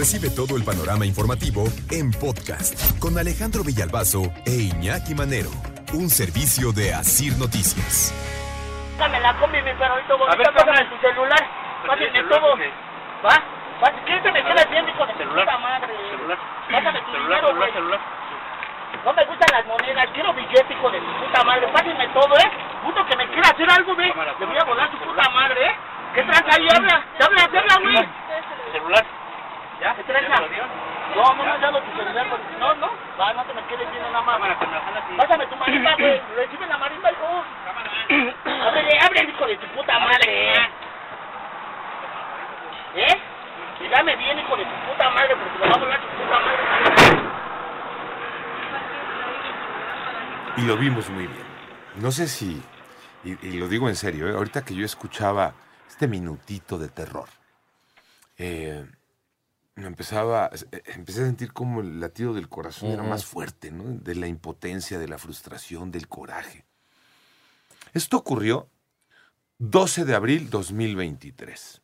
Recibe todo el panorama informativo en podcast con Alejandro Villalbazo e Iñaki Manero, un servicio de Asir Noticias. Dame la combi, mi perrito bonito, A ver, pásame tu celular, pásame celular, todo. ¿Va? ¿Va? ¿Qué te me quedas bien, hijo de tu Celular. puta madre? Celular. Pásame tu Celular, dinero, celular, celular. No me gustan las monedas, quiero billete, hijo de tu puta madre. Pásenme todo, ¿eh? Puto que me quiera hacer algo, güey. Cámara, Le voy a volar su celular. puta madre, ¿eh? ¿Qué tranza ahí? Habla, habla, habla, güey. Celular. ¿Ya? ¿Qué tranza? ¿Ya lo? No, no me has dado tu celular, porque si no, no. Va, no te me quedes viendo nada más. Pásame tu marimba, güey. Recibe la marimba, hijo. Cámara. Ábrele, ábrele, hijo de tu puta madre. ¿Eh? Y dame bien, hijo de tu puta madre, porque me va a volar tu puta madre. Y lo vimos muy bien. No sé si, y, y lo digo en serio, ¿eh? ahorita que yo escuchaba este minutito de terror, eh, me empezaba, eh, empecé a sentir como el latido del corazón era más fuerte, ¿no? De la impotencia, de la frustración, del coraje. Esto ocurrió 12 de abril 2023.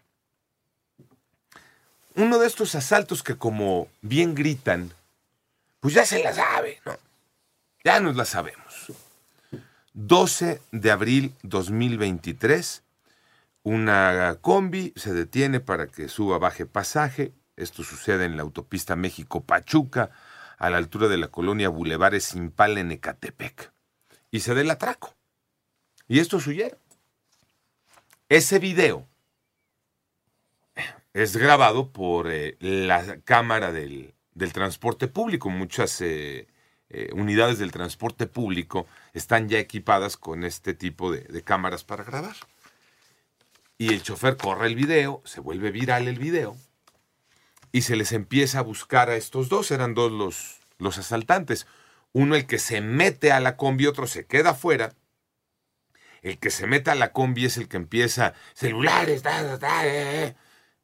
Uno de estos asaltos que como bien gritan, pues ya se la sabe, ¿no? Ya nos la sabemos. 12 de abril 2023, una combi se detiene para que suba, baje pasaje. Esto sucede en la autopista México-Pachuca, a la altura de la colonia Bulevares Simpal en Ecatepec. Y se da el atraco. Y estos huyeron. Ese video es grabado por eh, la Cámara del, del Transporte Público. Muchas eh, eh, unidades del transporte público están ya equipadas con este tipo de, de cámaras para grabar. Y el chofer corre el video, se vuelve viral el video, y se les empieza a buscar a estos dos. Eran dos los, los asaltantes. Uno el que se mete a la combi, otro se queda afuera. El que se mete a la combi es el que empieza celulares, ta, ta, ta, eh, eh".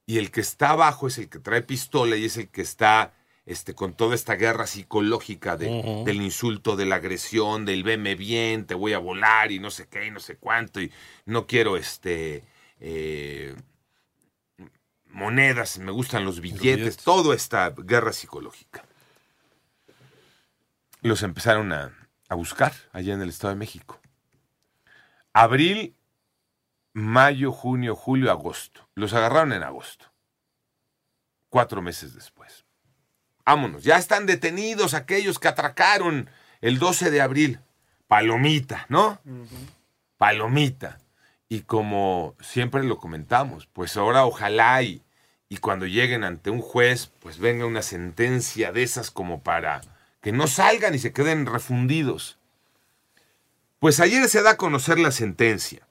y el que está abajo es el que trae pistola y es el que está este, con toda esta guerra psicológica de- del insulto, de la agresión, del veme bien, te voy a volar y no sé qué y no sé cuánto y no quiero este eh, monedas, me gustan los billetes, billetes. toda esta guerra psicológica. Los empezaron a, a buscar allá en el Estado de México. Abril, mayo, junio, julio, agosto. Los agarraron en agosto. Cuatro meses después. Vámonos, ya están detenidos aquellos que atracaron el 12 de abril. Palomita, ¿no? Palomita. Y como siempre lo comentamos, pues ahora ojalá y, y cuando lleguen ante un juez, pues venga una sentencia de esas como para que no salgan y se queden refundidos. Pues ayer se da a conocer la sentencia.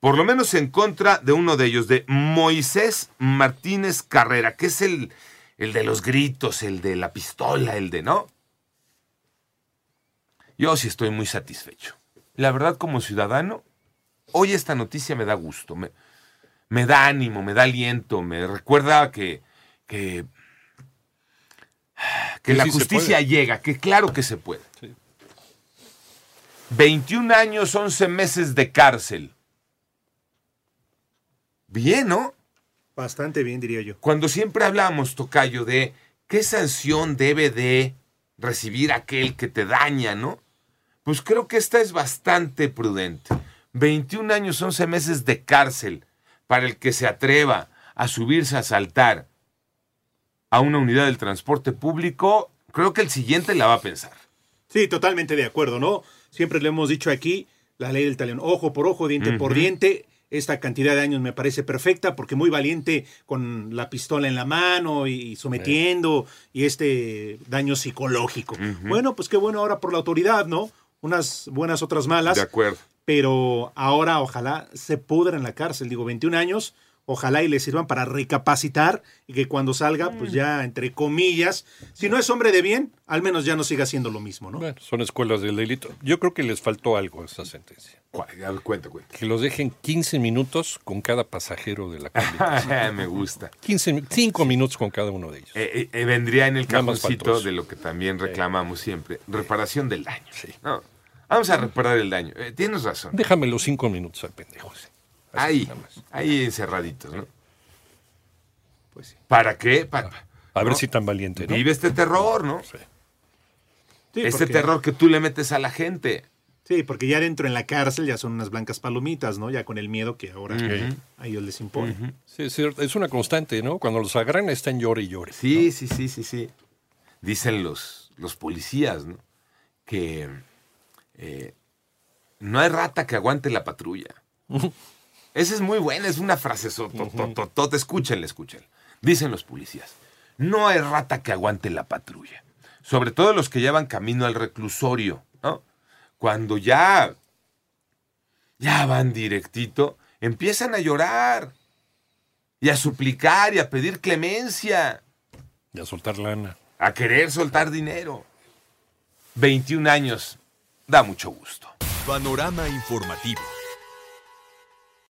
Por lo menos en contra de uno de ellos, de Moisés Martínez Carrera, que es el, el de los gritos, el de la pistola, el de no. Yo sí estoy muy satisfecho. La verdad, como ciudadano, hoy esta noticia me da gusto, me, me da ánimo, me da aliento, me recuerda que, que, que Que la sí justicia llega, que claro que se puede. Sí. 21 años, 11 meses de cárcel. Bien, ¿no? Bastante bien, diría yo. Cuando siempre hablamos, Tocayo, de qué sanción debe de recibir aquel que te daña, ¿no? Pues creo que esta es bastante prudente. 21 años, 11 meses de cárcel para el que se atreva a subirse a saltar a una unidad del transporte público, creo que el siguiente la va a pensar. Sí, totalmente de acuerdo, ¿no? Siempre le hemos dicho aquí, la ley del talión, ojo por ojo, diente por diente. Esta cantidad de años me parece perfecta porque muy valiente con la pistola en la mano y sometiendo y este daño psicológico. Bueno, pues qué bueno ahora por la autoridad, ¿no? Unas buenas, otras malas. De acuerdo. pero ahora ojalá se pudra en la cárcel. Digo, 21 años, ojalá y le sirvan para recapacitar y que cuando salga, pues ya, entre comillas, si no es hombre de bien, al menos ya no siga haciendo lo mismo, ¿no? Bueno, son escuelas del delito. Yo creo que les faltó algo a esta sentencia. ¿Cuál? A ver, cuenta, cuenta. Que los dejen 15 minutos con cada pasajero de la combi. Me gusta. 15, mi- 5 minutos con cada uno de ellos. Eh, eh, eh, vendría en el cajoncito de lo que también reclamamos siempre, reparación del daño. Sí. No, vamos a reparar el daño. Eh, tienes razón. Déjame los 5 minutos al pendejo. Así, Ahí, ahí encerraditos, ¿no? Pues sí. ¿Para qué? Pa- A ver ¿no? si tan valiente, ¿no? Vive este terror, ¿no? Sí. Sí, este porque- terror que tú le metes a la gente. Sí, porque ya dentro en la cárcel ya son unas blancas palomitas, ¿no? Ya con el miedo que ahora a ellos les impone. Sí, es cierto, es una constante, ¿no? Cuando los agarran están llore y llore. Sí, sí, sí, sí, sí. Dicen los, los policías, ¿no? Que eh, no hay rata que aguante la patrulla. Esa es muy buena, es una frase sototototota. Escúchenla, escúchenla. Dicen los policías, no hay rata que aguante la patrulla. Sobre todo los que llevan camino al reclusorio, ¿no? Cuando ya, ya van directito, empiezan a llorar y a suplicar y a pedir clemencia Y a soltar lana. a querer soltar dinero. 21 años, da mucho gusto. Panorama informativo.